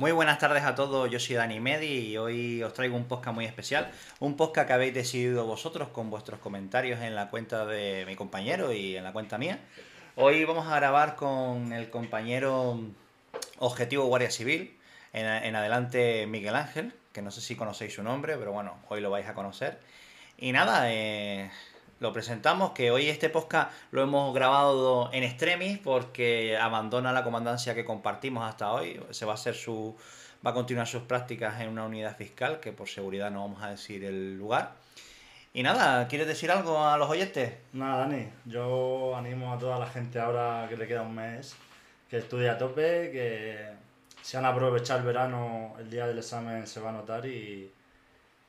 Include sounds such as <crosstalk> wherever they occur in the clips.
Muy buenas tardes a todos, yo soy Dani Medi y hoy os traigo un podcast muy especial, un podcast que habéis decidido vosotros con vuestros comentarios en la cuenta de mi compañero y en la cuenta mía. Hoy vamos a grabar con el compañero Objetivo Guardia Civil, en, en adelante Miguel Ángel, que no sé si conocéis su nombre, pero bueno, hoy lo vais a conocer. Y nada, eh, lo presentamos, que hoy este podcast lo hemos grabado en extremis porque abandona la comandancia que compartimos hasta hoy. Se va a hacer su va a continuar sus prácticas en una unidad fiscal, que por seguridad no vamos a decir el lugar. Y nada, ¿quieres decir algo a los oyentes? Nada, Dani, yo animo a toda la gente ahora que le queda un mes que estudie a tope, que se han aprovechado el verano, el día del examen se va a notar y,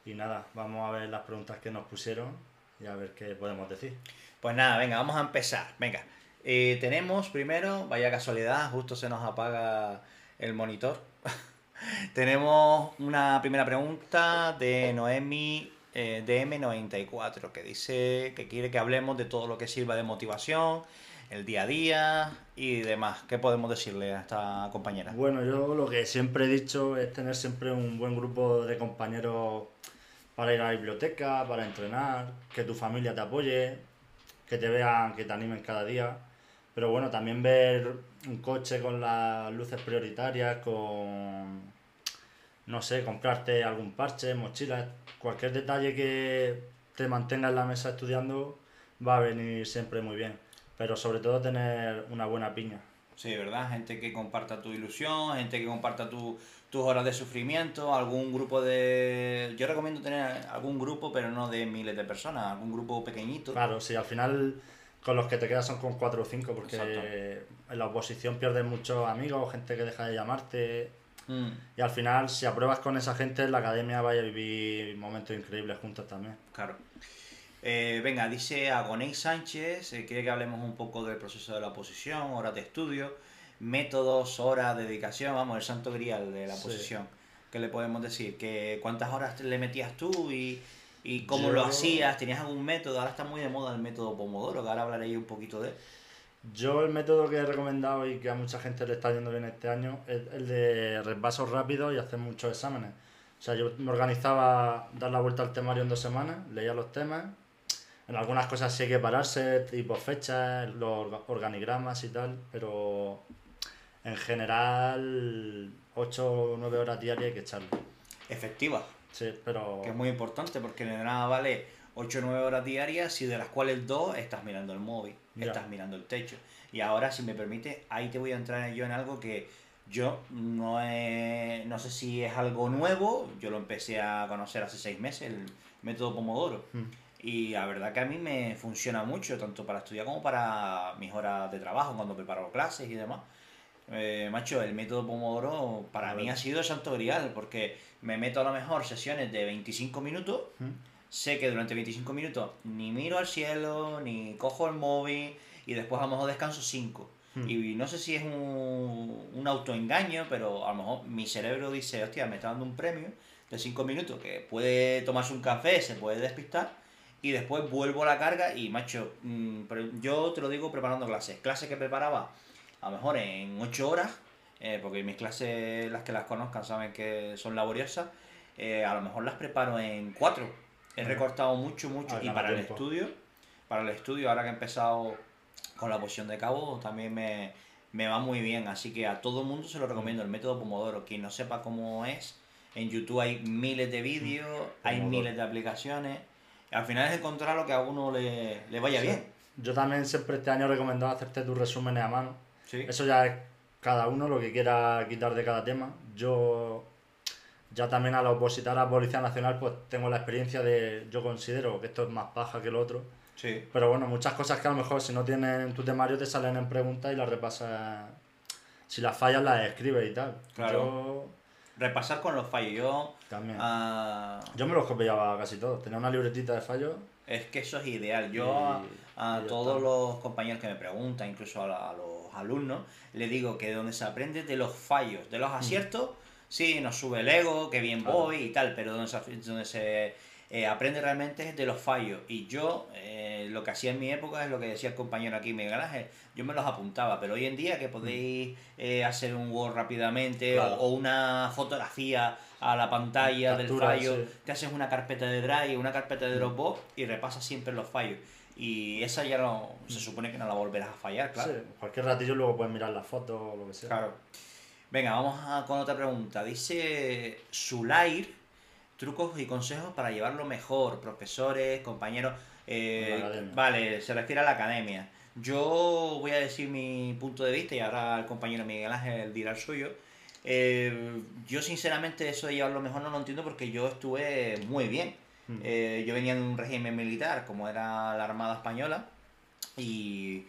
y nada, vamos a ver las preguntas que nos pusieron y a ver qué podemos decir. Pues nada, venga, vamos a empezar. Venga, eh, tenemos primero, vaya casualidad, justo se nos apaga el monitor. <laughs> tenemos una primera pregunta de Noemi eh, DM94 que dice que quiere que hablemos de todo lo que sirva de motivación, el día a día y demás. ¿Qué podemos decirle a esta compañera? Bueno, yo lo que siempre he dicho es tener siempre un buen grupo de compañeros para ir a la biblioteca, para entrenar, que tu familia te apoye, que te vean, que te animen cada día. Pero bueno, también ver un coche con las luces prioritarias, con, no sé, comprarte algún parche, mochila, cualquier detalle que te mantenga en la mesa estudiando va a venir siempre muy bien. Pero sobre todo tener una buena piña. Sí, ¿verdad? Gente que comparta tu ilusión, gente que comparta tu, tus horas de sufrimiento, algún grupo de... Yo recomiendo tener algún grupo, pero no de miles de personas, algún grupo pequeñito. Claro, sí, al final con los que te quedas son con cuatro o cinco, porque en la oposición pierdes muchos amigos, gente que deja de llamarte. Mm. Y al final, si apruebas con esa gente, en la academia vaya a vivir momentos increíbles juntos también. Claro. Eh, venga, dice Agoney Sánchez, eh, quiere que hablemos un poco del proceso de la oposición, horas de estudio, métodos, horas, dedicación, vamos, el santo grial de la oposición. ¿Qué le podemos decir? que ¿Cuántas horas le metías tú y, y cómo lo hacías? ¿Tenías algún método? Ahora está muy de moda el método Pomodoro, que ahora hablaré un poquito de él. Yo el método que he recomendado y que a mucha gente le está yendo bien este año es el de repasos rápidos y hacer muchos exámenes. O sea, yo me organizaba dar la vuelta al temario en dos semanas, leía los temas, en algunas cosas sí hay que pararse, tipo fechas, los organigramas y tal, pero en general 8 o 9 horas diarias hay que echarle. Efectiva. Sí, pero... Que es muy importante porque de nada vale 8 o 9 horas diarias si de las cuales 2 estás mirando el móvil, estás mirando el techo. Y ahora, si me permite, ahí te voy a entrar yo en algo que yo no, no sé si es algo nuevo, yo lo empecé a conocer hace 6 meses, el método Pomodoro. Hmm. Y la verdad que a mí me funciona mucho, tanto para estudiar como para mis horas de trabajo, cuando preparo clases y demás. Eh, macho, el método Pomodoro para mí ha sido santo grial, porque me meto a lo mejor sesiones de 25 minutos, sé que durante 25 minutos ni miro al cielo, ni cojo el móvil, y después a lo mejor descanso 5. Y no sé si es un, un autoengaño, pero a lo mejor mi cerebro dice, hostia, me está dando un premio de 5 minutos, que puede tomarse un café, se puede despistar, y después vuelvo a la carga y, macho, mm, yo te lo digo preparando clases. Clases que preparaba a lo mejor en 8 horas, eh, porque mis clases, las que las conozcan, saben que son laboriosas, eh, a lo mejor las preparo en 4. He recortado mucho, mucho. Ah, y para el estudio, para el estudio, ahora que he empezado con la posición de cabo, también me, me va muy bien. Así que a todo el mundo se lo recomiendo, el método Pomodoro. Quien no sepa cómo es, en YouTube hay miles de vídeos, mm, hay miles de aplicaciones al final es encontrar lo que a uno le, vaya bien. Yo también siempre este año he recomendado hacerte tus resúmenes a mano. Eso ya es cada uno lo que quiera quitar de cada tema. Yo ya también al opositar a Policía Nacional pues tengo la experiencia de, yo considero que esto es más paja que lo otro. Sí. Pero bueno, muchas cosas que a lo mejor si no tienen tu temario te salen en preguntas y las repasas. Si las fallas las escribes y tal. Claro repasar con los fallos. Yo, También. yo me los copiaba casi todos. Tenía una libretita de fallos. Es que eso es ideal. Yo a, todos los compañeros que me preguntan, incluso a, los alumnos, le digo que donde se aprende de los fallos, de los aciertos, sí, nos sube el ego, que bien voy y tal, pero donde se, donde se eh, aprende realmente de los fallos. Y yo, eh, lo que hacía en mi época es lo que decía el compañero aquí, Miguel Ángel, yo me los apuntaba, pero hoy en día que podéis eh, hacer un Word rápidamente o, una fotografía a la pantalla del fallo, te haces una carpeta de Drive, una carpeta de Dropbox y repasas siempre los fallos. Y esa ya no, se supone que no la volverás a fallar, claro. Sí, cualquier ratillo luego puedes mirar las fotos o lo que sea. Claro. Venga, vamos con otra pregunta. Dice Sulair, trucos y consejos para llevarlo mejor, profesores, compañeros. Eh, vale, se refiere a la academia. Yo voy a decir mi punto de vista y ahora el compañero Miguel Ángel dirá el suyo. Eh, yo sinceramente eso de llevarlo mejor no lo entiendo porque yo estuve muy bien. Mm. Eh, yo venía de un régimen militar como era la Armada Española y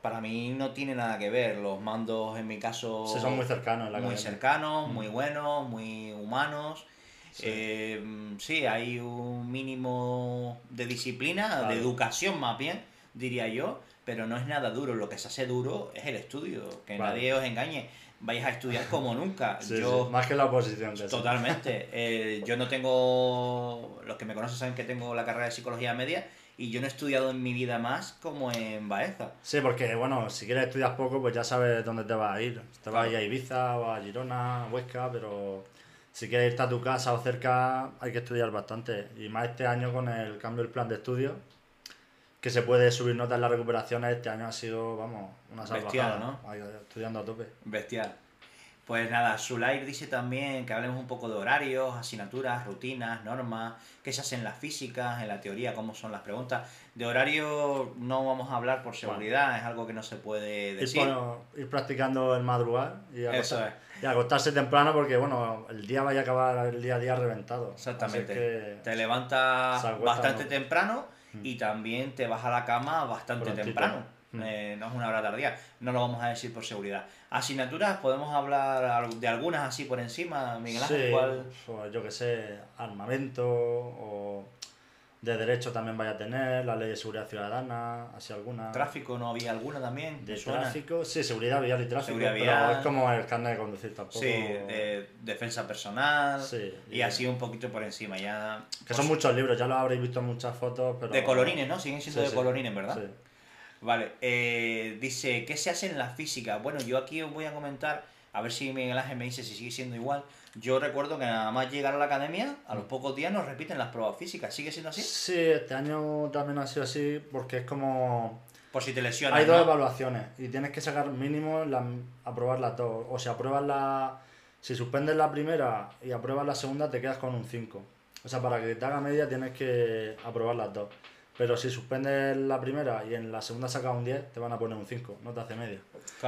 para mí no tiene nada que ver. Los mandos en mi caso son muy cercanos. muy cercanos, muy mm. buenos, muy humanos. Sí. Eh, sí. hay un mínimo de disciplina, de educación más bien, diría yo, pero no es nada duro. Lo que se hace duro es el estudio, que nadie os engañe vais a estudiar como nunca. yo, más que la oposición. totalmente. Eh, yo no tengo, los que me conocen saben que tengo la carrera de psicología media y yo no he estudiado en mi vida más como en Baeza. Sí, porque bueno, si quieres estudiar poco, pues ya sabes dónde te vas a ir. Te vas a ir a Ibiza o a Girona, Huesca, pero si quieres irte a tu casa o cerca, hay que estudiar bastante. Y más este año con el cambio del plan de estudio, que se puede subir notas en las recuperaciones, este año ha sido, vamos, una salvajada. ¿no? Estudiando a tope. Bestial. Pues nada, Sulair dice también que hablemos un poco de horarios, asignaturas, rutinas, normas, qué se hace en las físicas, en la teoría, cómo son las preguntas. De horario no vamos a hablar por seguridad, es algo que no se puede decir. Ir, practicando el madrugar y, acostarse temprano porque, bueno, el día vaya a acabar el día a día reventado. Exactamente. Te levantas bastante temprano y también te vas a la cama bastante temprano. Mm. Eh, no es una hora tardía, no lo vamos a decir por seguridad. Asignaturas, podemos hablar de algunas así por encima, Miguel Ángel. Pues yo que sé, armamento o de derecho también vaya a tener, la ley de seguridad ciudadana, así alguna. ¿Tráfico no había alguna también? De tráfico, sí, seguridad vial y tráfico, pero es como el carnet de conducir tampoco. Sí, de defensa personal y, así un poquito por encima ya. Que son pues muchos libros, ya lo habréis visto en muchas fotos, pero... De colorines, ¿no? Siguen siendo de colorines, ¿verdad? Sí. Vale, eh, dice, ¿qué se hace en la física? Bueno, yo aquí os voy a comentar, a ver si Miguel Ángel me dice si sigue siendo igual. Yo recuerdo que nada más llegar a la academia, a los pocos días nos repiten las pruebas físicas. ¿Sigue siendo así? Sí, este año también ha sido así porque es como... Por si te lesionas. Hay dos evaluaciones y tienes que sacar mínimo la, aprobar las dos. O si apruebas la... Si suspendes la primera y apruebas la segunda, te quedas con un 5. O sea, para que te haga media tienes que aprobar las dos. Pero si suspendes la primera y en la segunda sacas un 10, te van a poner un 5, no te hace media.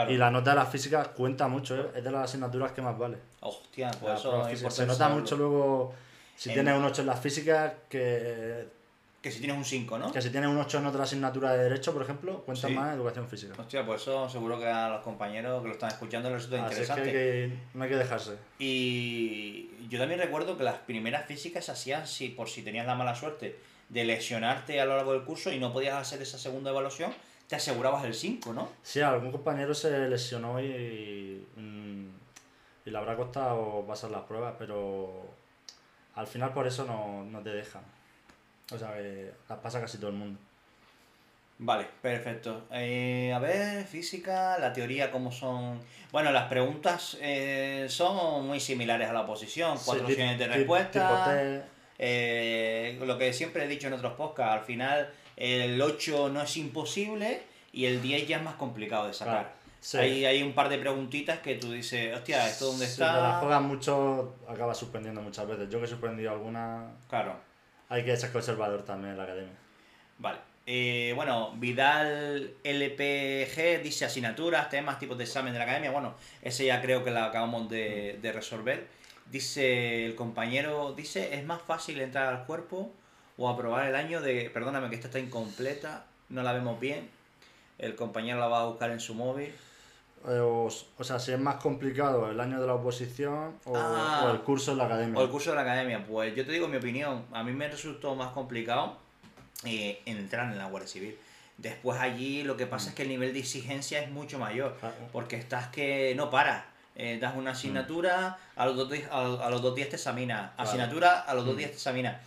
Y la nota de la física cuenta mucho, ¿eh? es de las asignaturas que más vale. Hostia, pues eso Se nota mucho luego, si tienes un 8 en la física, que... Que si tienes un 5, ¿no? Que si tienes un 8 en otra asignatura de Derecho, por ejemplo, cuenta más educación física. Hostia, pues eso seguro que a los compañeros que lo están escuchando les resulta interesante. que, no hay que dejarse. Y yo también recuerdo que las primeras físicas se hacían si, por si tenías la mala suerte de lesionarte a lo largo del curso y no podías hacer esa segunda evaluación, te asegurabas el 5, ¿no? Sí, algún compañero se lesionó y, mm, y, le habrá costado pasar las pruebas, pero al final por eso no, te dejan. O sea, que las pasa casi todo el mundo. Vale, perfecto. Eh, a ver, física, la teoría, ¿cómo son? Bueno, las preguntas eh, son muy similares a la oposición. Cuatro opciones de respuesta. Eh, lo que siempre he dicho en otros podcasts, al final el 8 no es imposible y el 10 ya es más complicado de sacar. hay, un par de preguntitas que tú dices, hostia, ¿esto dónde está? Si la juegas mucho, acabas suspendiendo muchas veces. Yo que he suspendido alguna. Claro. Hay que ser conservador también en la academia. Vale. Eh, bueno, Vidal LPG dice asignaturas, temas, tipos de examen de la academia. Bueno, ese ya creo que la acabamos de, de resolver. Dice el compañero, dice, es más fácil entrar al cuerpo o aprobar el año de, perdóname que esta está incompleta, no la vemos bien, el compañero la va a buscar en su móvil. Eh, o, sea, si es más complicado el año de la oposición ah. o, el curso de la academia. O el curso de la academia, pues yo te digo mi opinión, a mí me resultó más complicado eh, entrar en la Guardia Civil. Después allí lo que pasa es que el nivel de exigencia es mucho mayor, porque estás que no paras eh, das una asignatura, a, los dos, a, los dos días te examina, asignatura, a los dos mm. días te examina.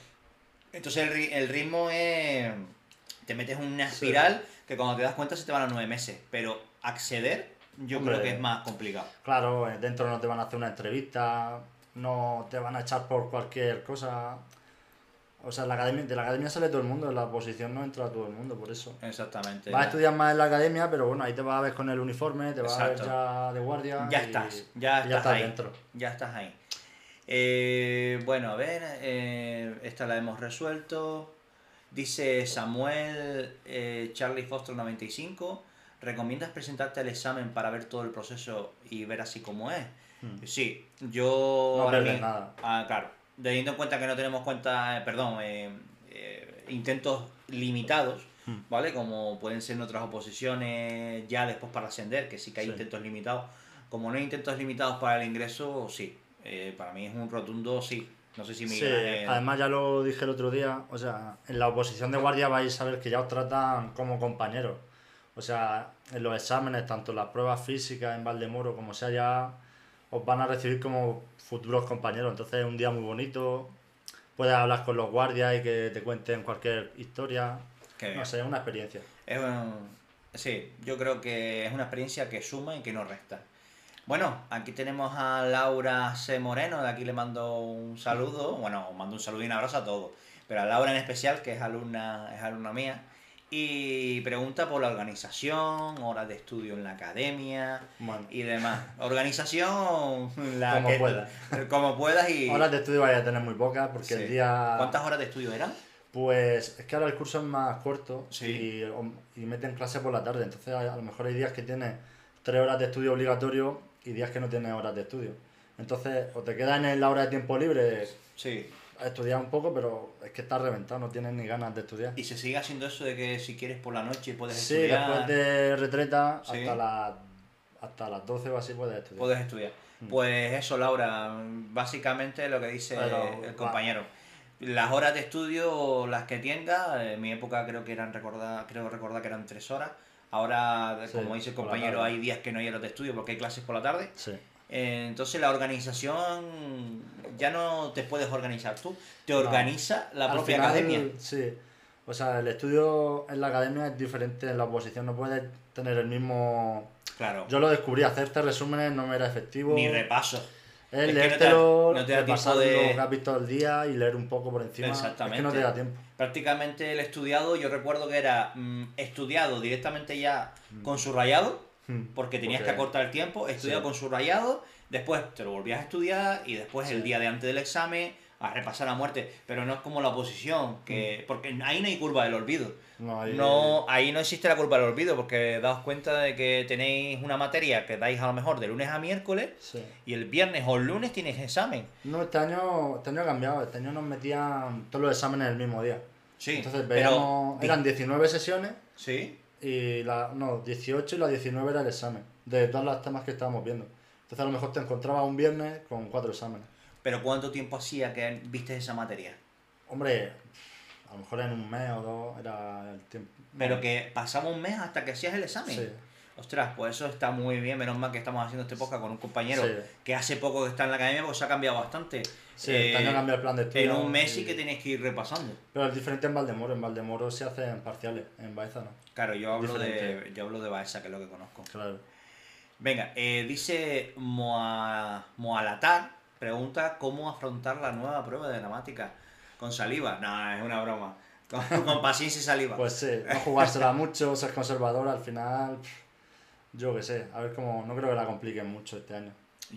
Entonces el, ri- el ritmo es... Te metes en una espiral que cuando te das cuenta se te van a nueve meses. Pero acceder yo Hombre. creo que es más complicado. Claro, eh, dentro no te van a hacer una entrevista, no te van a echar por cualquier cosa. O sea, en la academia, de la academia sale todo el mundo, en la oposición no entra todo el mundo, por eso. Exactamente. Vas a estudiar más en la academia, pero bueno, ahí te vas a ver con el uniforme, te vas a ver ya de guardia. Ya y- estás, ya y ya estás estás ahí. dentro. Ya estás ahí. Eh, bueno, a ver, eh, esta la hemos resuelto. Dice Samuel eh, Charlie Foster 95. ¿Recomiendas presentarte al examen para ver todo el proceso y ver así como es? Hmm. Sí, yo... No pierdes nada. Ah, claro. Teniendo en cuenta que no tenemos cuenta, eh, perdón, eh, eh, intentos limitados, Hmm. ¿vale? Como pueden ser en otras oposiciones ya después para ascender, que sí que hay Sí. intentos limitados. Como no hay intentos limitados para el ingreso, sí. Eh, para mí es un rotundo sí. No sé si Sí, Ángel- además ya lo dije el otro día, o sea, en la oposición de guardia vais a ver que ya os tratan como compañeros. O sea, en los exámenes, tanto las pruebas físicas en Valdemoro como sea, ya os van a recibir como futuros compañeros. Entonces es un día muy bonito, puedes hablar con los guardias y que te cuenten cualquier historia. No sé, es una experiencia. Es un- sí, yo creo que es una experiencia que suma y que no resta. Bueno, aquí tenemos a Laura C. Moreno, de aquí le mando un saludo, bueno, mando un saludo y un abrazo a todos, pero a Laura en especial, que es alumna, es alumna mía, y pregunta por la organización, horas de estudio en la academia Bueno, y demás. Organización, la Como que- puedas. Como puedas y... horas de estudio vais a tener muy pocas porque Sí. el día... ¿Cuántas horas de estudio eran? Pues es que ahora el curso es más corto Sí. y, y meten clase por la tarde. Entonces a, a lo mejor hay días que tienes tres horas de estudio obligatorio y días que no tienes horas de estudio. Entonces o te quedas en la hora de tiempo libre Sí. A estudiar un poco, pero es que estás reventado, no tienes ni ganas de estudiar. Y se sigue haciendo eso de que si quieres por la noche puedes Sí, estudiar. después de retreta Sí. hasta, las hasta las 12 o así puedes estudiar. Puedes estudiar. Pues eso, Laura, básicamente lo que dice Pero, el va. compañero. Las horas de estudio, las que tenga, en mi época creo que eran recordar, creo recordar que eran tres horas. Ahora, Sí, como dice el compañero, hay días que no hay horas de estudio porque hay clases por la tarde. Sí. Eh, Entonces la organización ya no te puedes organizar tú, te organiza la propia final, academia. Sí. O sea, el estudio en la academia es diferente en la oposición, no puedes tener el mismo... Claro, Yo lo descubrí, hacerte resúmenes no me era efectivo. ni repaso. Es Es que no te da- leértelo, no te da repasar de- lo que has visto el día y leer un poco por encima. Exactamente. Es que no te da tiempo. Prácticamente el estudiado, yo recuerdo que era mm, estudiado directamente ya con subrayado, Mm. Porque tenías que acortar el tiempo, estudiado Sí. con subrayado, después te lo volvías a estudiar y después Sí. el día de antes del examen a repasar a muerte, pero no es como la oposición, que porque ahí no hay curva del olvido. No, hay- No, ahí no existe la curva del olvido, porque daos cuenta de que tenéis una materia que dais a lo mejor de lunes a miércoles Sí. y el viernes o el lunes tienes examen. No, este año, este año ha cambiado. Este año nos metían todos los exámenes el mismo día. Sí, Entonces pero veíamos, eran 19 sesiones sí, y la, no, 18 y la 19 era el examen. De todas las temas que estábamos viendo. Entonces a lo mejor te encontrabas un viernes con cuatro exámenes. pero ¿cuánto tiempo hacía que viste esa materia? Hombre, a lo mejor en un mes o dos era el tiempo. Pero que pasaba un mes hasta que hacías el examen. Sí. Ostras, pues eso está muy bien. Menos mal que estamos haciendo este podcast con un compañero Sí. que hace poco que está en la academia, pues se ha cambiado bastante. Sí, este año Eh, cambia el plan de estudio. En un mes y- que tenéis que ir repasando. Pero es diferente en Valdemoro. En Valdemoro se hacen parciales. En Baeza no. Claro, yo hablo de yo hablo de Baeza, que es lo que conozco. Claro. Venga, eh, dice Moa, Moalatar, pregunta cómo afrontar la nueva prueba de gramática. ¿Con saliva? No, es una broma. <laughs> Con, con paciencia y saliva. Pues sí, no jugársela mucho, ser conservador al final. pff, Yo qué sé, a ver cómo. No creo que la compliquen mucho este año.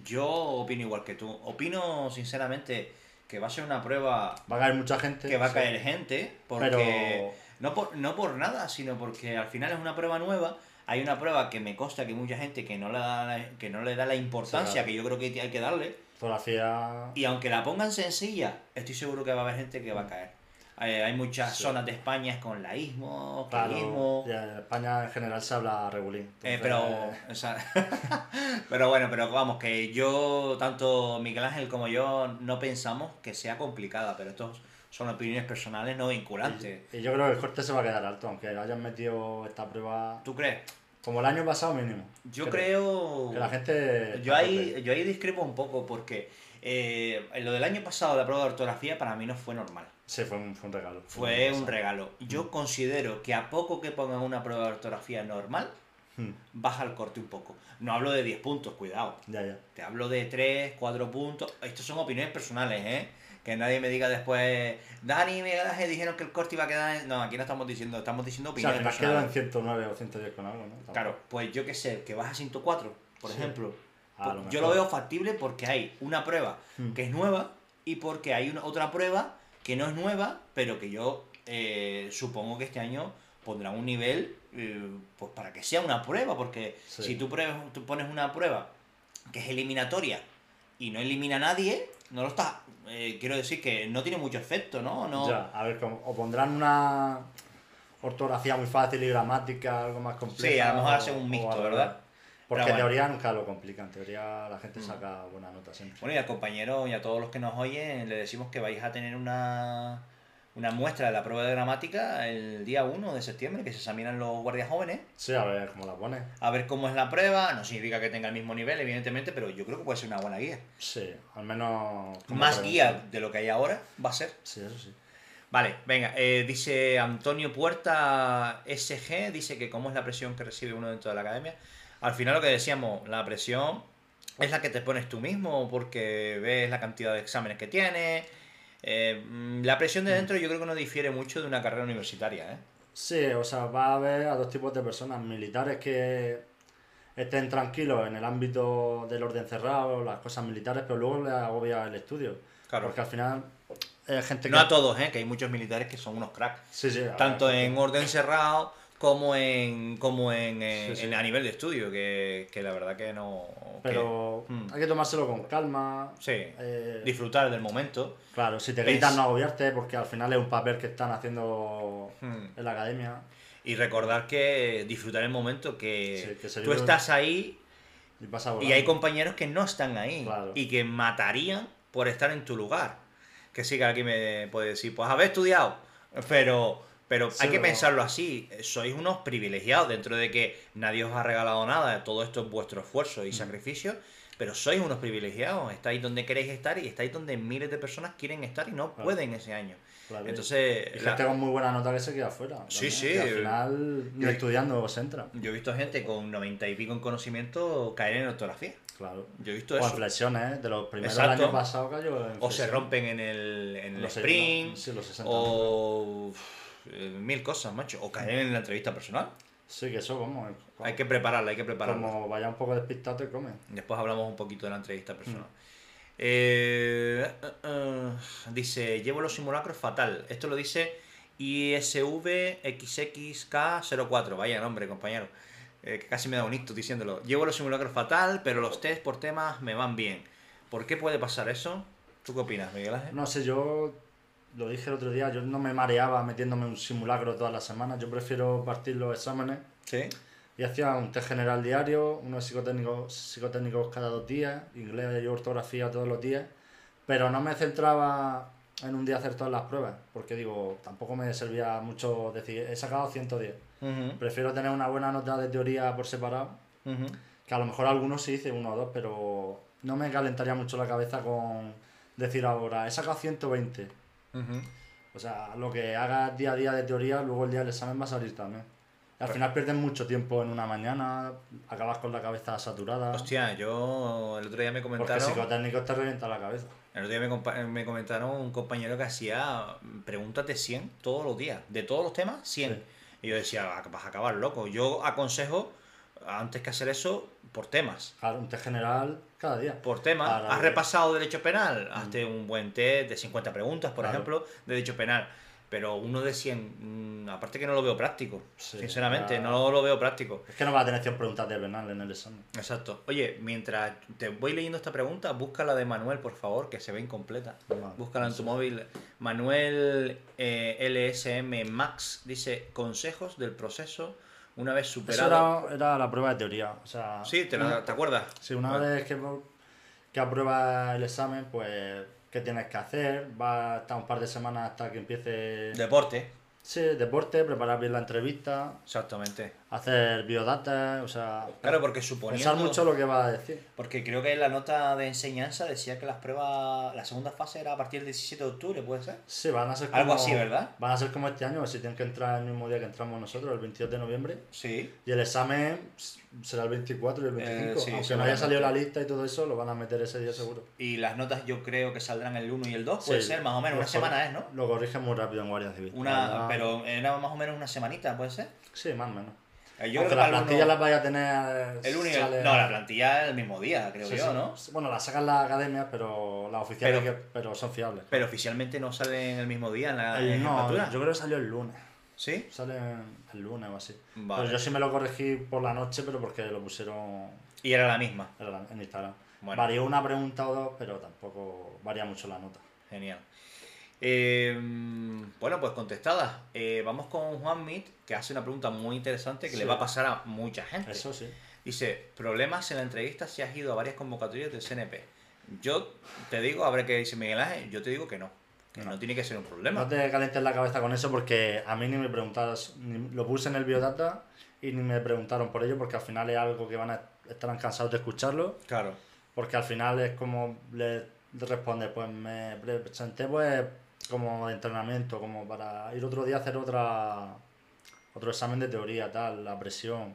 Yo opino igual que tú. Opino sinceramente que va a ser una prueba Va a caer mucha gente. que va a caer gente, porque Pero. no, por, no por nada, sino porque al final es una prueba nueva. Hay una prueba que me consta que mucha gente que no le da la, que no le da la importancia que yo creo que hay que darle. Fotografía. Y aunque la pongan sencilla, estoy seguro que va a haber gente que va a caer. Eh, hay muchas Sí. zonas de España con laísmo, Claro, clarismo, y en España en general se habla regulín. eh, pero, <laughs> o sea, <laughs> pero bueno, pero vamos, que yo, tanto Miguel Ángel como yo, no pensamos que sea complicada, pero estos son opiniones personales no vinculantes. Y, y yo creo que el corte se va a quedar alto, aunque hayan metido esta prueba ¿Tú crees? como el año pasado mínimo. Yo creo... Que la gente. Yo ahí, yo ahí discrepo un poco porque eh, en lo del año pasado, la prueba de ortografía para mí no fue normal. Sí, fue un, fue un regalo. Fue un regalo. Yo considero que a poco que pongan una prueba de ortografía normal, Hmm, baja el corte un poco. No hablo de 10 puntos, cuidado. Ya, ya. Te hablo de 3, 4 puntos. Estos son opiniones personales, ¿eh? Que nadie me diga después, Dani y Miguel Ángel dijeron que el corte iba a quedar... en-". No, aquí no estamos diciendo, estamos diciendo O sea, opiniones final quedó en personales. 109 o 110 con algo, ¿no? Claro, pues yo qué sé, que vas a 104, por Sí. ejemplo. Lo yo lo veo factible porque hay una prueba Hmm. que es nueva y porque hay una, otra prueba que no es nueva, pero que yo eh, supongo que este año pondrán un nivel eh, pues para que sea una prueba, porque Sí. si tú, pruebas, tú pones una prueba que es eliminatoria y no elimina a nadie, no lo está. eh, quiero decir que no tiene mucho efecto, ¿no? no Ya, a ver, o pondrán una ortografía muy fácil y gramática, algo más compleja. Sí, a lo mejor o- hace un mixto, ¿verdad? Porque Pero en bueno. teoría nunca lo complican, en teoría la gente saca buena nota siempre. Bueno, y al compañero y a todos los que nos oyen, le decimos que vais a tener una, una muestra de la prueba de gramática el día 1 de septiembre, que se examinan los guardias jóvenes. Sí, a ver cómo la pone. A ver cómo es la prueba. No significa que tenga el mismo nivel, evidentemente, pero yo creo que puede ser una buena guía. Sí, al menos... Más pregunta. guía de lo que hay ahora va a ser. Sí, eso sí. Vale, venga, eh, dice Antonio Puerta SG, dice que cómo es la presión que recibe uno dentro de la academia. Al final lo que decíamos, la presión es la que te pones tú mismo porque ves la cantidad de exámenes que tienes. Eh, mm, la presión de dentro yo creo que no difiere mucho de una carrera universitaria, ¿eh? Sí, o sea, va a haber a dos tipos de personas. Militares que estén tranquilos en el ámbito del orden cerrado, las cosas militares, pero luego les agobia el estudio. Claro. Porque al final es gente No que... a todos, ¿eh? Que hay muchos militares que son unos cracks. Sí, sí. Tanto ver, en orden cerrado como en como en, eh, Sí, sí. en- a nivel de estudio, que, que la verdad que no... que- Pero Mm. hay que tomárselo con calma. Sí, eh, disfrutar del momento. claro, si te gritan no agobiarte porque al final es un papel que están haciendo Hmm. en la academia. Y recordar que disfrutar el momento, que, Sí, que se tú estás ahí Y pasa y hay compañeros que no están ahí Claro. y que matarían por estar en tu lugar. Que sí que aquí me puede decir, pues haber estudiado, pero, pero Sí, hay que pensarlo así, sois unos privilegiados dentro de que nadie os ha regalado nada, todo esto es vuestro esfuerzo y Mm. sacrificio, pero sois unos privilegiados, estáis donde queréis estar y estáis donde miles de personas quieren estar y no Claro. pueden ese año. Claro, Entonces, y la- gente con muy buena nota que se queda afuera. Sí, sí. al final, Yo- estudiando se entra. yo he visto gente con 90 y pico en conocimiento caer en ortografía. Claro. Yo he visto O eso. flexiones, ¿eh? de los primeros del año pasado cayó en O se rompen en el, en el Los sprint. sí, los 60 o eh, mil cosas, macho. O caer en la entrevista personal. Sí, que eso, vamos. eh, Hay que prepararla, hay que prepararla. Como vaya un poco despistado, te come. Después hablamos un poquito de la entrevista Mm. personal. Eh, eh, eh, dice, llevo los simulacros fatal. Esto lo dice ISVXXK04. Vaya nombre, compañero. Eh, que casi me da un ictus diciéndolo. Llevo los simulacros fatal, pero los test por temas me van bien. ¿Por qué puede pasar eso? ¿Tú qué opinas, Miguel Ángel? No sé, yo lo dije el otro día, yo no me mareaba metiéndome un simulacro todas las semanas. Yo prefiero partir los exámenes Sí. y hacía un test general diario, unos psicotécnicos, psicotécnicos cada dos días, inglés y ortografía todos los días, pero no me centraba en un día hacer todas las pruebas, porque digo, tampoco me servía mucho decir, he sacado 110. Ujú, Prefiero tener una buena nota de teoría por separado, que a lo mejor algunos sí hice uno o dos, pero no me calentaría mucho la cabeza con decir ahora, he sacado 120. Ujú. O sea, lo que hagas día a día de teoría, luego el día del examen va a salir también. Y al Pues- final pierdes mucho tiempo en una mañana, acabas con la cabeza saturada. Hostia, yo el otro día me porque comentaron. psicotécnicos te revienta la cabeza. El otro día me, me comentaron un compañero que hacía pregúntate 100 todos los días. De todos los temas, 100. Sí. Y yo decía, "Ah, vas a acabar loco. Yo aconsejo, antes que hacer eso, por temas. Claro, un test general cada día. Por. Para ¿Has repasado derecho penal? Hazte un buen test de 50 preguntas, por Claro. ejemplo, de derecho penal. Pero uno de 100, mm, aparte que no lo veo práctico. Sí, Sinceramente, no lo veo práctico. Es que no vas a tener 100 preguntas de penal en el examen. Exacto. Oye, mientras te voy leyendo esta pregunta, busca la de Manuel, por favor, que se ve incompleta. Vale, Búscala en tu sí. móvil. Manuel eh, LSM Max dice consejos del proceso una vez Eso superado. era, era la prueba de teoría. O sea, Sí, ¿te, la- ¿te acuerdas? Si una Vale. vez que, que apruebas el examen, pues, ¿qué tienes que hacer? Va a estar un par de semanas hasta que empiece Deporte. Sí, deporte, preparar bien la entrevista, Exactamente. Hacer biodata, o sea, Claro, porque suponiendo... pensar mucho lo que va a decir. Porque creo que en la nota de enseñanza decía que las pruebas, la segunda fase era a partir del 17 de octubre, ¿puede ser? Sí, van a ser como, Algo así, ¿verdad? Van a ser como este año, si tienen que entrar el mismo día que entramos nosotros, el 22 de noviembre. Sí. Y el examen será el 24 y el Eh, 25. sí, Aunque no haya salido la lista y todo eso, lo van a meter ese día seguro. Y las notas yo creo que saldrán el 1 y el 2, puede Sí, ser, más o menos, una semana es, ¿no? Lo corrigen muy rápido en Guardia Civil. Una, pero era más o menos una semanita, ¿puede ser? Sí, más o menos. Eh, Yo Aunque plantillas uno- las vaya a tener... el el- sale- No, la plantilla el mismo día, creo Sí, yo, sí. ¿no? Bueno, las sacan las academias, pero las oficiales Pero- que- pero son fiables. Pero oficialmente no salen el mismo día en la El- en no, yo creo que salió el lunes. ¿Sí? Sale el lunes o así. Vale. Pues yo sí me lo corregí por la noche, pero porque lo pusieron Y era la misma. en la- en Instagram. Bueno. Varió una pregunta o dos, pero tampoco varía mucho la nota. Genial. Eh, bueno, pues contestadas. Eh, vamos con Juan Mit, que hace una pregunta muy interesante que Sí. le va a pasar a mucha gente. Eso sí. Dice, problemas en la entrevista si has ido a varias convocatorias del CNP. Yo te digo, ver qué dice Miguel Ángel, yo te digo que no. Que no, No. tiene que ser un problema. No te calientes la cabeza con eso porque a mí ni me preguntas, ni- lo puse en el biodata y ni me preguntaron por ello porque al final es algo que van a estarán cansados de escucharlo Claro. porque al final es como le responde pues me presenté pues como de entrenamiento como para ir otro día a hacer otra otro examen de teoría tal la presión.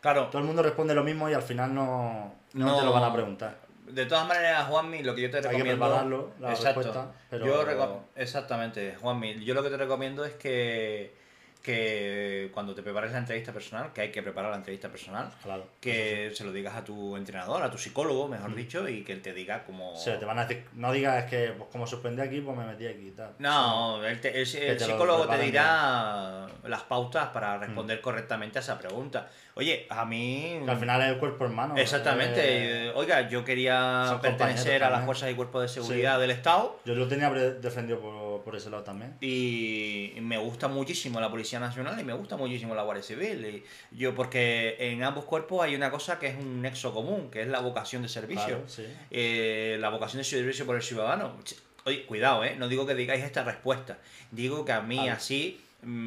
Claro, todo el mundo responde lo mismo y al final no, no, No. te lo van a preguntar. De todas maneras, Juanmi, lo que yo te Hay que recomiendo... prepararlo, la respuesta, pero- Yo Exactamente, Juanmi, yo lo que te recomiendo es que, que cuando te prepares la entrevista personal, que hay que preparar la entrevista personal, claro que se lo digas a tu entrenador, a tu psicólogo, mejor dicho, y que él te diga cómo... Mm. O sea, te van a decir, no digas que pues, como suspendí aquí, pues me metí aquí y tal. No, el, te- el- el te lo psicólogo te dirá las pautas para responder correctamente a esa pregunta. Oye, a mí... Que al final es el cuerpo hermano. Exactamente. eh, Oiga, yo quería pertenecer a las fuerzas y cuerpos de seguridad del Estado yo lo tenía defendido por, por ese lado también. y me gusta muchísimo la Policía Nacional y me gusta muchísimo la Guardia Civil. Y yo porque en ambos cuerpos hay una cosa que es un nexo común, que es la vocación de servicio. Claro, sí. Eh, la vocación de servicio por el ciudadano. Oye, cuidado, ¿eh? No digo que digáis esta respuesta. Digo que a mí así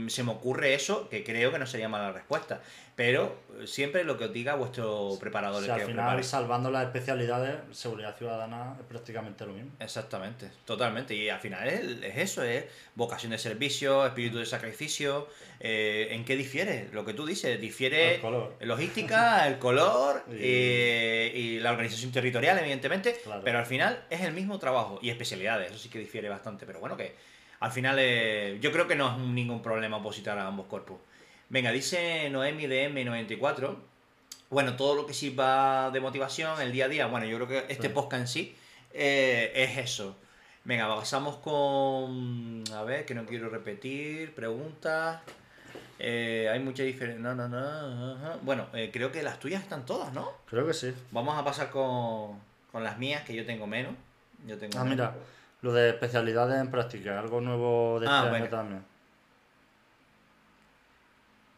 se me ocurre eso, que creo que no sería mala respuesta. Pero eh, siempre lo que os diga vuestro preparador. Si el al final, prepare. salvando las especialidades, seguridad ciudadana es prácticamente lo mismo. Exactamente, totalmente. Y al final es, es eso, es vocación de servicio, espíritu de sacrificio. eh, ¿En qué difiere? Lo que tú dices, difiere El color. <laughs> logística, el color <laughs> Y- eh, y la organización territorial, evidentemente. Claro. Pero al final es el mismo trabajo y especialidades, eso sí que difiere bastante. Pero bueno, que al final eh, yo creo que no es ningún problema opositar a ambos cuerpos. Venga, dice Noemi de M94. Bueno, todo lo que sirva de motivación, el día a día. Bueno, yo creo que este Sí. podcast en sí eh, es eso. Venga, pasamos con. A ver, que no quiero repetir. Preguntas. Eh, hay mucha diferencia. No, no, no. ajá. Bueno, eh, creo que las tuyas están todas, ¿no? Creo que sí. Vamos a pasar con, con las mías, que yo tengo menos. Yo tengo Ah, menos. mira, lo de especialidades en práctica, algo nuevo de este Ah, año también.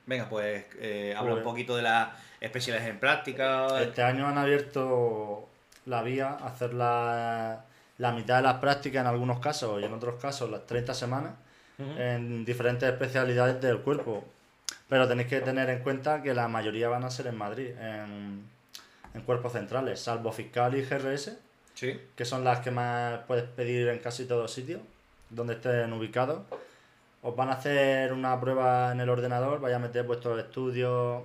Venga, pues eh, habla un Pues- poquito de las especialidades en práctica. Este año han abierto la vía a hacer la, la mitad de las prácticas en algunos casos y en otros casos las 30 semanas en diferentes especialidades del cuerpo. Pero tenéis que tener en cuenta que la mayoría van a ser en Madrid, en, en cuerpos centrales, salvo fiscal y GRS, Sí. que son las que más puedes pedir en casi todos sitios, donde estén ubicados. Os van a hacer una prueba en el ordenador, vais a meter vuestros estudios,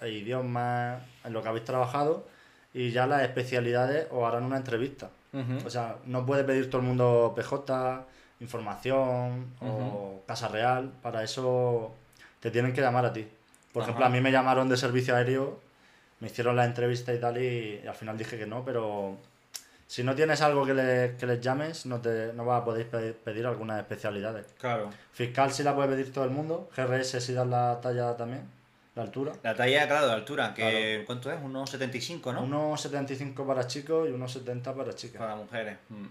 e idiomas, en lo que habéis trabajado, y ya las especialidades os harán una entrevista. O sea, no puede pedir todo el mundo PJ, información o Casa Real, para eso te tienen que llamar a ti. Por Ajá. ejemplo, a mí me llamaron de servicio aéreo, me hicieron la entrevista y tal, y, y al final dije que no, pero si no tienes algo que, le- que les llames, no, te, no vas a poder pedir, pedir algunas especialidades. Claro. Fiscal sí la puede pedir todo el mundo, GRS sí dan la talla también, la altura. La talla, claro, de altura, que ¿cuánto es? Unos 75, ¿no? Unos 75 para chicos y unos 70 para chicas. Para mujeres. Mm.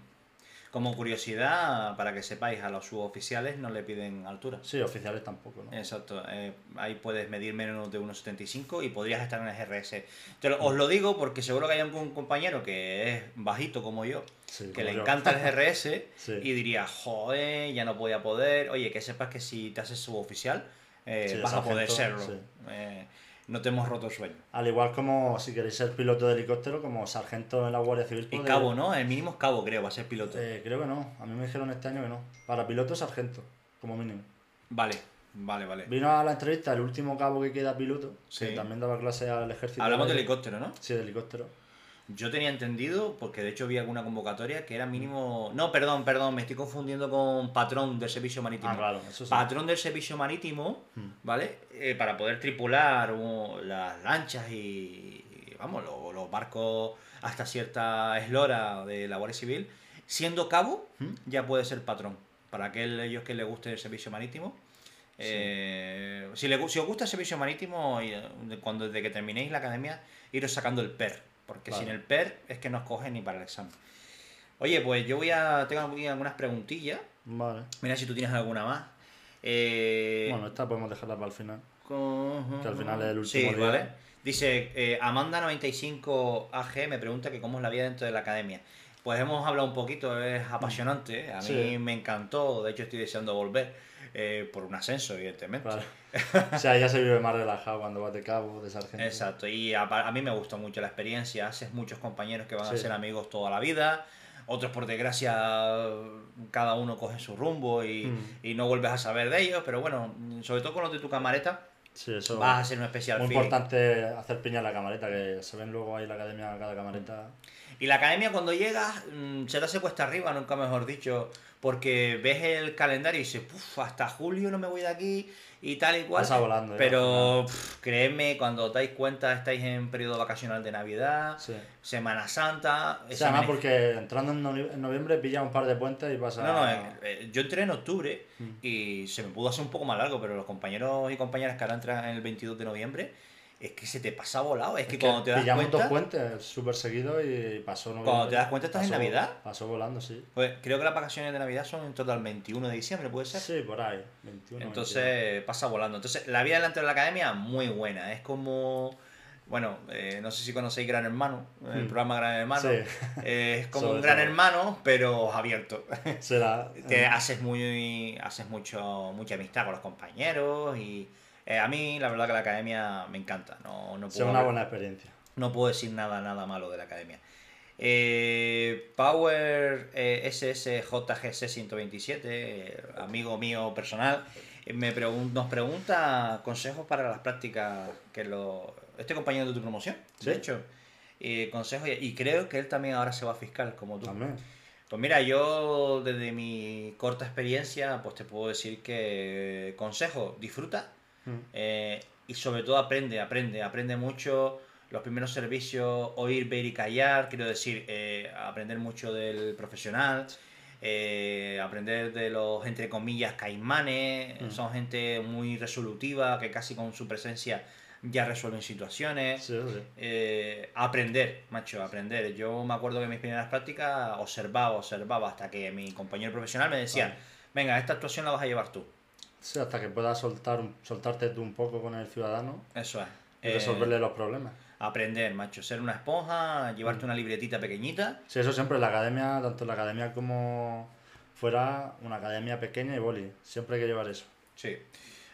Como curiosidad, para que sepáis, a los suboficiales no le piden altura. Sí, oficiales tampoco, ¿no? Exacto, eh, ahí puedes medir menos de 1,75 y podrías estar en el GRS. Te lo- os lo digo porque seguro que hay algún compañero que es bajito como yo, Sí, que como le yo. encanta el GRS <laughs> Sí. y diría, joder, ya no voy a poder. Oye, que sepas que si te haces suboficial, eh, Sí, vas a poder serlo. sí. Eh, no te hemos roto el sueño. Al igual como si queréis ser piloto de helicóptero, como sargento en la Guardia Civil. Y pues, cabo, de- ¿no? El mínimo es cabo, creo, va a ser piloto. eh, creo que no. A mí me dijeron este año que no. Para piloto, sargento, como mínimo. Vale, vale, vale. Vino a la entrevista el último cabo que queda piloto, Sí. que también daba clase al ejército. Hablamos de de helicóptero, ¿no? Sí, de helicóptero. Yo tenía entendido, porque de hecho vi alguna convocatoria, que era mínimo... No, perdón, perdón, me estoy confundiendo con patrón del servicio marítimo. Ah, claro, eso sí. Patrón del servicio marítimo, Hmm. ¿vale? Eh, para poder tripular uh, las lanchas y, y, vamos, lo- los, barcos hasta cierta eslora de la Guardia Civil, siendo cabo, Hmm. ya puede ser patrón. Para aquellos que les guste el servicio marítimo. eh, si, le, si os gusta el servicio marítimo, eh, cuando desde que terminéis la academia, iros sacando el PER. Porque Vale. sin el PER es que no os cogen ni para el examen. Oye, pues yo voy a. Tengo aquí algunas preguntillas. Vale. Mira si tú tienes alguna más. Eh, Bueno, esta podemos dejarla para el final. con- que al final es el último Sí, día. vale. Dice, eh, Amanda95AG me pregunta que cómo es la vida dentro de la academia. Pues hemos hablado un poquito, es apasionante. A mí Sí. me encantó, de hecho estoy deseando volver eh, por un ascenso, evidentemente. Claro. <laughs> o sea, ya se vive más relajado cuando vas de cabo, de sargento. Exacto, y a, a mí me gustó mucho la experiencia, haces muchos compañeros que van a Sí. ser amigos toda la vida, otros por desgracia cada uno coge su rumbo y, Mm. y no vuelves a saber de ellos, pero bueno, sobre todo con los de tu camareta, Sí, eso. vas a ser un especial Muy feeling. importante hacer piña en la camareta, que se ven luego ahí la academia cada camareta. Y la academia cuando llegas mm, se te hace cuesta arriba, nunca mejor dicho, porque ves el calendario y dices, "Puf, hasta julio no me voy de aquí y tal y cual. Pasa volando. Pero al pf, créeme, cuando os dais cuenta estáis en periodo vacacional de Navidad. Sí. Semana Santa... O sea, además porque entrando en noviembre pilla un par de puentes y pasa. No, no, eh, eh, yo entré en octubre Mm. y se me pudo hacer un poco más largo, pero los compañeros y compañeras que ahora entran en el 22 de noviembre, es que se te pasa volado. Es, que, Es que cuando te das pillamos cuenta... dos puentes súper seguidos y pasó noviembre. Cuando te das cuenta estás en Navidad. Pasó volando, sí. Pues creo que las vacaciones de Navidad son en total 21 de diciembre, ¿puede ser? Sí, por ahí. 21. Entonces pasa volando. Entonces, la vida delante de la academia, muy buena. Es como. Bueno, eh, no sé si conocéis Gran Hermano, el Mm. programa Gran Hermano. Sí. Eh, es como <laughs> un Gran todo. Hermano, pero abierto. 21. Será. <laughs> que haces muy haces mucho mucha amistad con los compañeros y eh, a mí la verdad que la academia me encanta. No, no, puedo, una buena experiencia. no puedo decir nada, nada malo de la academia. Eh, Power eh, SSJGC 127, eh, amigo mío personal, eh, me pregun- nos pregunta consejos para las prácticas que lo... Este compañero de tu promoción, de hecho. eh, consejos y, y creo que él también ahora se va a fiscal como tú. También. Pues mira, yo desde mi corta experiencia, pues te puedo decir que consejo, disfruta Mm. eh, y sobre todo aprende, aprende, aprende mucho los primeros servicios, oír, ver y callar, quiero decir, eh, aprender mucho del profesional, eh, aprender de los, entre comillas, caimanes, Mm. son gente muy resolutiva que casi con su presencia ya resuelven situaciones. Sí, eso sí. Eh, aprender, macho, aprender. Yo me acuerdo que en mis primeras prácticas observaba, observaba, hasta que mi compañero profesional me decía, Vale. venga, esta actuación la vas a llevar tú. Sí, hasta que puedas soltar, soltarte tú un poco con el ciudadano Eso es. y Eh, resolverle los problemas. aprender, macho, ser una esponja, llevarte una libretita pequeñita. Sí, eso siempre en la academia, tanto en la academia como fuera, una academia pequeña y boli. Siempre hay que llevar eso. Sí.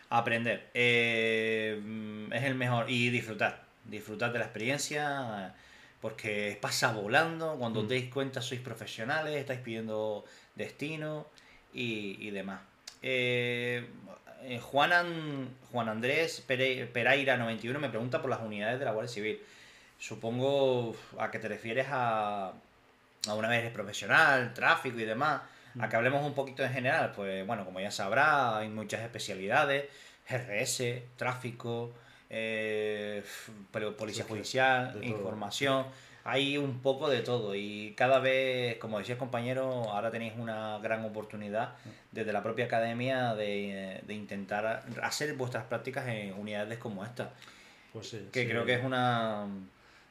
Aprender. Eh, mm, es el mejor. Y disfrutar. Disfrutar de la experiencia. Porque pasa volando. Cuando os Mm. deis cuenta sois profesionales, estáis pidiendo destino y, y demás. Eh, eh, Juan, An- Juan Andrés Pere- Pereira 91 me pregunta por las unidades de la Guardia Civil. Supongo a que te refieres a, a una vez profesional, tráfico y demás. A que hablemos un poquito en general, pues bueno, como ya sabrá, hay muchas especialidades, GRS, tráfico, eh, policía judicial, información, hay un poco de todo y cada vez, como decía el compañero, ahora tenéis una gran oportunidad desde la propia academia de, de intentar hacer vuestras prácticas en unidades como esta, Pues sí. que sí. creo que es una...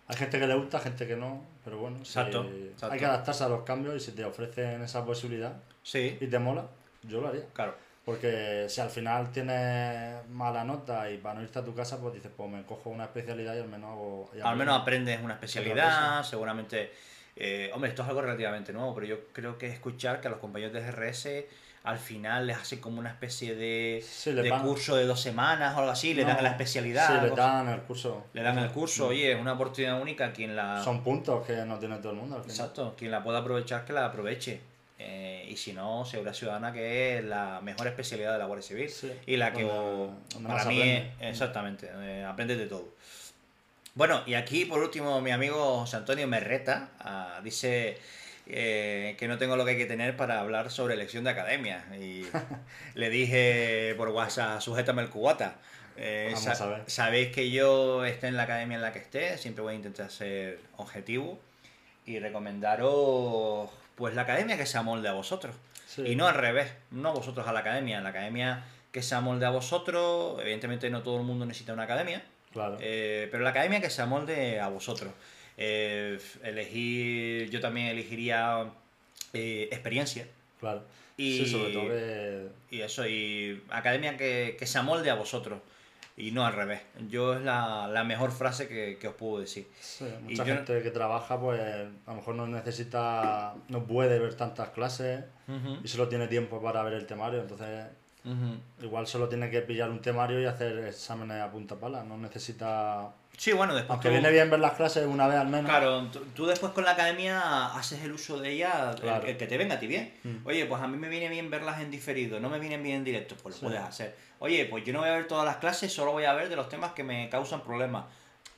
Hay gente que le gusta, gente que no, pero bueno, si exacto. hay que adaptarse a los cambios y si te ofrecen esa posibilidad Sí, y te mola, yo lo haría. claro. Porque si al final tienes mala nota y para no irte a tu casa, pues dices, pues me cojo una especialidad y al menos hago... Al menos aprendes una especialidad, seguramente. eh, hombre, esto es algo relativamente nuevo, pero yo creo que escuchar que a los compañeros de GRS al final les hacen como una especie de, Sí, curso de dos semanas o algo así, le dan la especialidad. Sí, le así. dan el curso. Le dan el curso, oye, es una oportunidad única quien la... Son puntos que no tiene todo el mundo al final. Exacto, quien la pueda aprovechar, que la aproveche. Eh, y si no, Seguridad Ciudadana, que es la mejor especialidad de la Guardia Civil. Sí, y la que para mí es, exactamente, eh, aprendes de todo. Bueno, y aquí por último mi amigo José Antonio me reta, ah, dice eh, que no tengo lo que hay que tener para hablar sobre elección de academia. Y <laughs> le dije por WhatsApp, sujétame el cubata. Eh, Vamos sa- a ver. Sabéis que yo esté en la academia en la que esté, siempre voy a intentar ser objetivo y recomendaros pues la academia que se amolde a vosotros. Sí. Y no al revés, no vosotros a la academia, la academia que se amolde a vosotros, evidentemente no todo el mundo necesita una academia, Claro. eh, pero la academia que se amolde a vosotros. Eh, elegir, yo también elegiría eh, experiencia claro. y- Sí, sobre todo que... y eso, y academia que, que se amolde a vosotros y no al revés. Yo es la, la mejor frase que, que os puedo decir. sí, Y mucha yo- gente que trabaja, pues a lo mejor no necesita, no puede ver tantas clases y solo tiene tiempo para ver el temario, entonces Igual solo tiene que pillar un temario y hacer exámenes a punta pala, no necesita... Sí, bueno, después Aunque tú- viene bien ver las clases una vez al menos. Claro, tú, después con la academia haces el uso de ella, el- Claro. el, que te venga a ti bien. Mm. Oye, pues a mí me viene bien verlas en diferido, no me vienen bien en directo, pues lo Sí. puedes hacer. Oye, pues yo no voy a ver todas las clases, solo voy a ver de los temas que me causan problemas.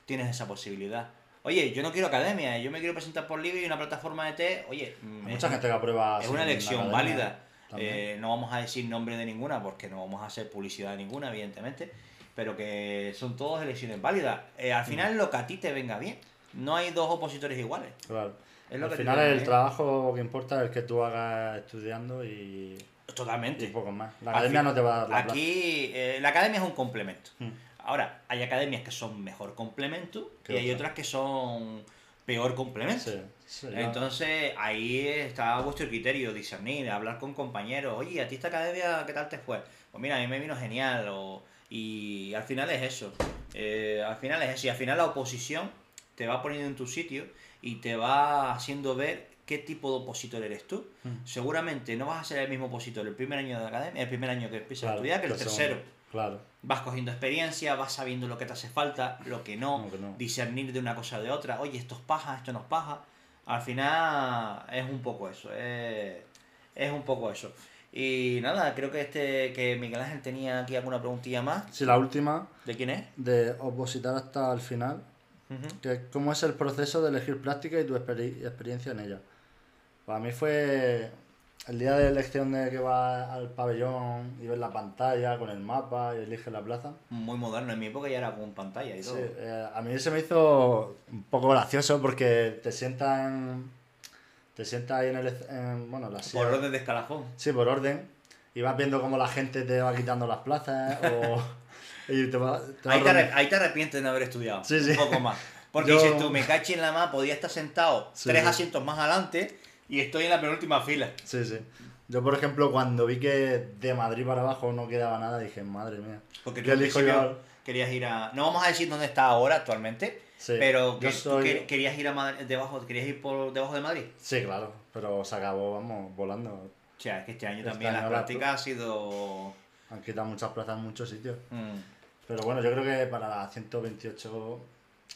Tienes esa posibilidad. Oye, yo no quiero academia, yo me quiero presentar por libre y una plataforma de test. Oye, mm, es- mucha gente que aprueba... es una elección válida. Eh, no vamos a decir nombre de ninguna porque no vamos a hacer publicidad de ninguna, evidentemente. Pero que son todas elecciones válidas. Eh, al final, lo que a ti te venga bien. No hay dos opositores iguales. Claro. Es lo Al que final el bien. trabajo que importa es el que tú hagas estudiando y, Totalmente. y poco más. La academia fin- no te va a dar la Aquí, eh, la academia es un complemento. Mm. Ahora, hay academias que son mejor complemento ¿Qué y hay otra? otras que son peor complemento. Sí, sí. Entonces, ahí está vuestro criterio, discernir, hablar con compañeros. Oye, ¿a ti esta academia qué tal te fue? Pues mira, a mí me vino genial. o- y al final es eso. Eh, al final es eso. Y al final la oposición te va poniendo en tu sitio y te va haciendo ver qué tipo de opositor eres tú. Mm. Seguramente no vas a ser el mismo opositor el primer año de academia, el primer año que empiezas a Claro, estudiar que el son- tercero. Claro. Vas cogiendo experiencia, vas sabiendo lo que te hace falta, lo que no, No, que no. discernir de una cosa de otra. Oye, esto es paja, esto no es paja. Al final es un poco eso, es, es un poco eso. Y nada, creo que este que Miguel Ángel tenía aquí alguna preguntilla más. Sí, la última, ¿De quién es? de opositar hasta el final, que cómo es el proceso de elegir práctica y tu experi- experiencia en ella. Para mí fue el día de elección de que vas al pabellón y ves la pantalla con el mapa y eliges la plaza. Muy moderno, en mi época ya era con pantalla y Sí, todo. eh, a mí se me hizo un poco gracioso porque te sientan te sientas ahí en el en, bueno la silla- Por orden de escalafón. sí por orden y vas viendo cómo la gente te va quitando las plazas <laughs> o y te va, te va Ahí te, ahí te arrepientes de no haber estudiado. Sí, sí. Un poco más. <laughs> Porque Yo- dices tú, me caché en la más, podía estar sentado Sí, tres sí. asientos más adelante y estoy en la penúltima fila. sí sí yo por ejemplo cuando vi que de Madrid para abajo no quedaba nada dije madre mía Porque tú ¿Qué al elijo principio yo? querías ir a. No vamos a decir dónde está ahora actualmente, Sí, pero que tú soy- querías ir a Madrid, debajo, querías ir por debajo de Madrid. sí claro pero se acabó vamos volando O sea, es que este año Este también año las la- prácticas ha sido. han quitado muchas plazas en muchos sitios mm, Pero bueno, yo creo que para la 128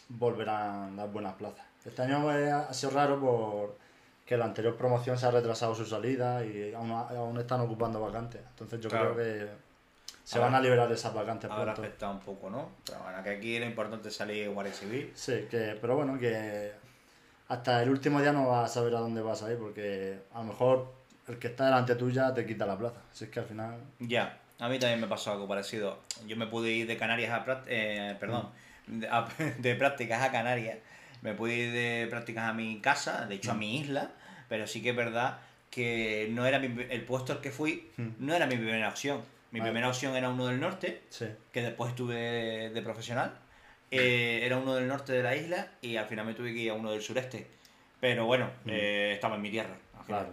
volverán las buenas plazas. Este año eh, ha sido raro porque la anterior promoción se ha retrasado su salida y aún, aún están ocupando vacantes. Entonces yo Claro. creo que se van a liberar esas vacantes habrá pronto. afectado un poco, ¿no? Pero bueno, que aquí lo importante es salir Guardia Civil. Sí, que, pero bueno, que hasta el último día no vas a saber a dónde vas a ir porque a lo mejor el que está delante tuya te quita la plaza. Así es que al final... Ya, a mí también me pasó algo parecido. Yo me pude ir de Canarias a eh, perdón, de, a- <laughs> de prácticas a Canarias. Me pude ir de prácticas a mi casa, de hecho a mi isla, pero sí que es verdad que no era mi- el puesto al que fui, Mm. no era mi primera opción. Mi Vale. primera opción era uno del norte, Sí, que después estuve de, profesional, eh, era uno del norte de la isla y al final me tuve que ir a uno del sureste. Pero bueno, eh, estaba en mi tierra. Claro.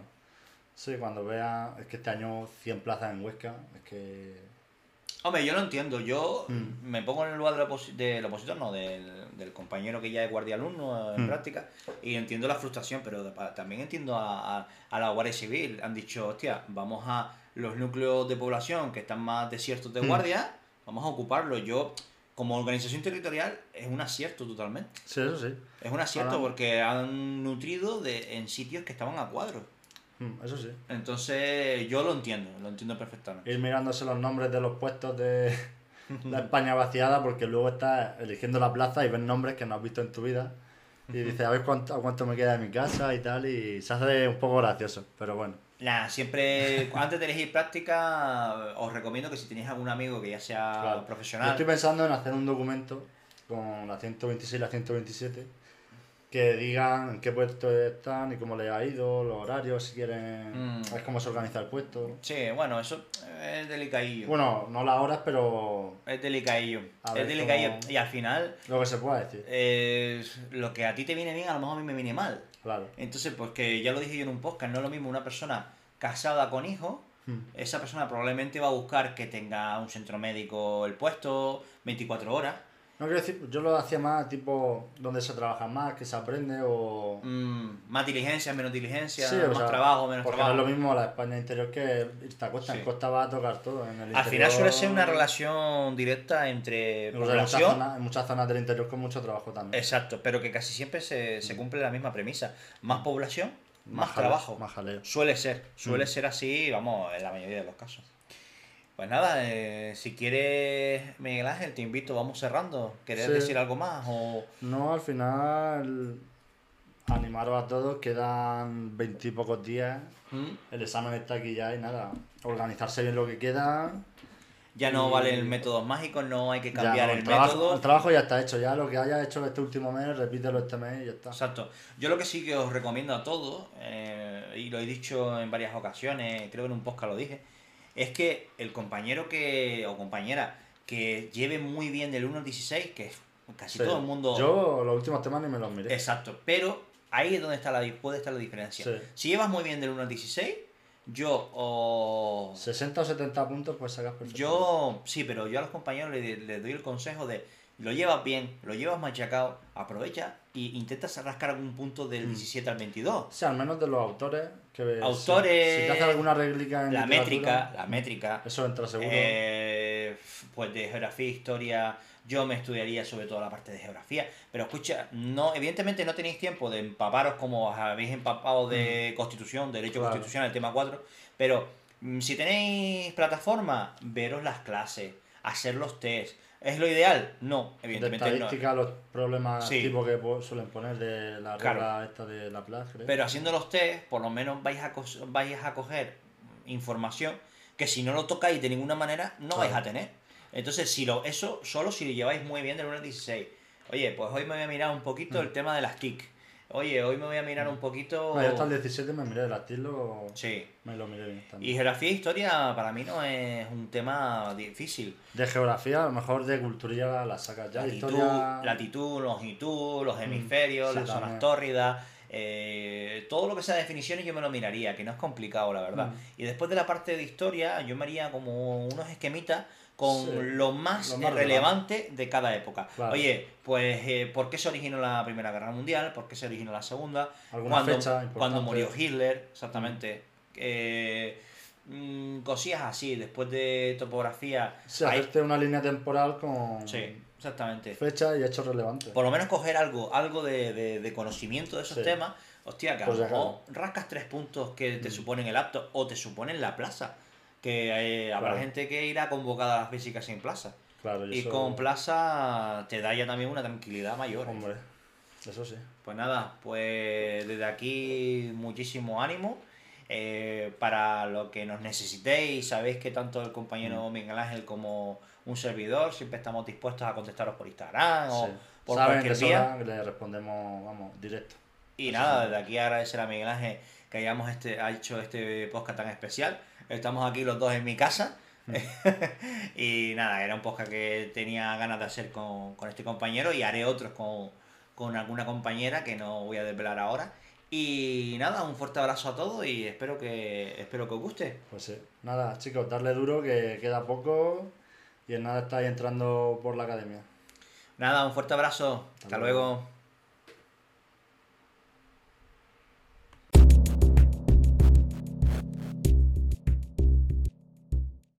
Sí, cuando vea, es que este año 100 plazas en Huesca, es que... Hombre, yo lo entiendo. Yo Mm. me pongo en el lugar del, oposi- del opositor, no, del, del compañero que ya es guardia alumno en Mm. práctica, y entiendo la frustración, pero también entiendo a, a- a la Guardia Civil. Han dicho, hostia, vamos a los núcleos de población que están más desiertos de Mm. guardia, vamos a ocuparlos. Yo, como organización territorial, es un acierto totalmente. Sí, eso sí. Es un acierto Ahora- porque han nutrido de, en sitios que estaban a cuadros. Mm, Eso sí. Entonces, yo lo entiendo, lo entiendo perfectamente. Ir mirándose los nombres de los puestos de <laughs> la España vaciada, porque luego estás eligiendo la plaza y ves nombres que no has visto en tu vida. Y dices, a ver cuánto, a cuánto me queda de mi casa y tal, y se hace un poco gracioso, pero bueno. Nada, siempre <laughs> antes de elegir práctica, os recomiendo que si tenéis algún amigo que ya sea Claro. Yo profesional, estoy pensando en hacer un documento con la 126 y la 127 que digan en qué puesto están y cómo les ha ido, los horarios, si quieren, Mm. ver cómo se organiza el puesto. sí, bueno, eso es delicadillo. Bueno, no las horas, pero es delicadillo. A Es delicadillo. cómo- Y al final, lo que se pueda decir. eh, lo que a ti te viene bien, a lo mejor a mí me viene mal. Claro. Entonces, pues que ya lo dije yo en un podcast, no es lo mismo una persona casada con hijos. Mm. Esa persona probablemente va a buscar que tenga un centro médico el puesto 24 horas. No quiero decir, yo lo hacía más tipo donde se trabaja más, que se aprende o... Mm, más diligencia, menos diligencia, Sí, más sea, trabajo, menos porque trabajo. no es lo mismo la España interior que irte a costa. Sí. En costa va a tocar todo. En el Al final suele ser una interior- relación directa entre en muchas, zonas, en muchas zonas del interior con mucho trabajo también. Exacto, pero que casi siempre se, se cumple la misma premisa. Más población, más, jaleo, trabajo. Más jaleo. Suele ser, suele Mm. ser así, vamos, en la mayoría de los casos. Pues nada, eh, si quieres, Miguel Ángel, te invito, vamos cerrando. ¿Querés Sí. decir algo más? O... No, al final animaros a todos, quedan veintipocos días, ¿Mm? el examen está aquí ya y nada, organizarse bien lo que queda. Ya no vale el método mágico, no hay que cambiar el, trabajo, método. el trabajo ya está hecho, ya lo que hayas hecho este último mes, repítelo este mes y ya está. Exacto. Yo lo que sí que os recomiendo a todos, eh, y lo he dicho en varias ocasiones, creo que en un podcast lo dije, es que el compañero que o compañera que lleve muy bien del 1 al 16, que casi Sí. todo el mundo... Yo los últimos temas ni me los miré. Exacto, pero ahí es donde está la, puede estar la diferencia. Sí. Si llevas muy bien del 1 al 16, yo o... 60 o 70 puntos pues sacas perfecto. Yo, sí, pero yo a los compañeros les, les doy el consejo de lo llevas bien, lo llevas machacado, aprovecha y intentas rascar algún punto del Mm. 17 al 22. O sea, al menos de los autores. Que Autores, Si, te hace alguna réplica en La métrica, la métrica. Eso entra seguro. eh, pues de geografía, historia, yo me estudiaría sobre todo la parte de geografía. Pero escucha, no, evidentemente no tenéis tiempo de empaparos como os habéis empapado de constitución, derecho Mm. Claro. constitucional, el tema 4. Pero mm, si tenéis plataforma, veros las clases, hacer los test. ¿Es lo ideal? No, de evidentemente no. estadística, los problemas Sí. tipo que suelen poner de la Claro. regla esta de la plaza. creo. Pero haciendo los test, por lo menos vais a, vais a coger información que si no lo tocáis de ninguna manera, no Claro. vais a tener. Entonces, si lo, eso solo si lo lleváis muy bien del 1 al 16. Oye, pues hoy me voy a mirar un poquito el tema de las TIC. Oye, hoy me voy a mirar un poquito... No, yo hasta el 17 me miré el estilo. Sí. Me lo miré bien también. Y geografía e historia para mí no es un tema difícil. De geografía, a lo mejor de cultura la sacas ya. Latitud, Historia. latitud, longitud, los hemisferios, sí, las zonas tórridas, eh, todo lo que sea definiciones yo me lo miraría, que no es complicado la verdad. Mm. Y después de la parte de historia yo me haría como unos esquemitas con Sí, lo más, lo más relevante de cada época. Oye, pues eh, ¿por qué se originó la Primera Guerra Mundial? ¿Por qué se originó la Segunda? Alguna cuando, fecha cuando murió Hitler, exactamente. Eh, mm, cosillas así, después de topografía. Hay- hacerte una línea temporal con Sí, exactamente fecha y hechos relevantes. por lo menos coger algo, algo de, de- de conocimiento de esos Sí. temas, hostia, que mejor rascas tres puntos que te Mm. suponen el apto o te suponen la plaza. Que eh, habrá Claro. gente que irá convocada a las físicas sin plaza. Claro, Y eso- con plaza te da ya también una tranquilidad mayor. Hombre, eso sí. Pues nada, pues desde aquí muchísimo ánimo. eh, para lo que nos necesitéis, sabéis que tanto el compañero Mm. Miguel Ángel como un servidor siempre estamos dispuestos a contestaros por Instagram o por Saben cualquier vía. que le respondemos, vamos, directo. Y nada, desde aquí agradecer a Miguel Ángel que hayamos este, ha hecho este podcast tan especial. Estamos aquí los dos en mi casa, <laughs> y nada, era un podcast que tenía ganas de hacer con, este compañero y haré otros con, con alguna compañera que no voy a desvelar ahora. Y nada, un fuerte abrazo a todos y espero que espero que os guste. Pues sí. Nada, chicos, darle duro que queda poco y en nada estáis entrando por la academia. Nada, un fuerte abrazo. Hasta, luego.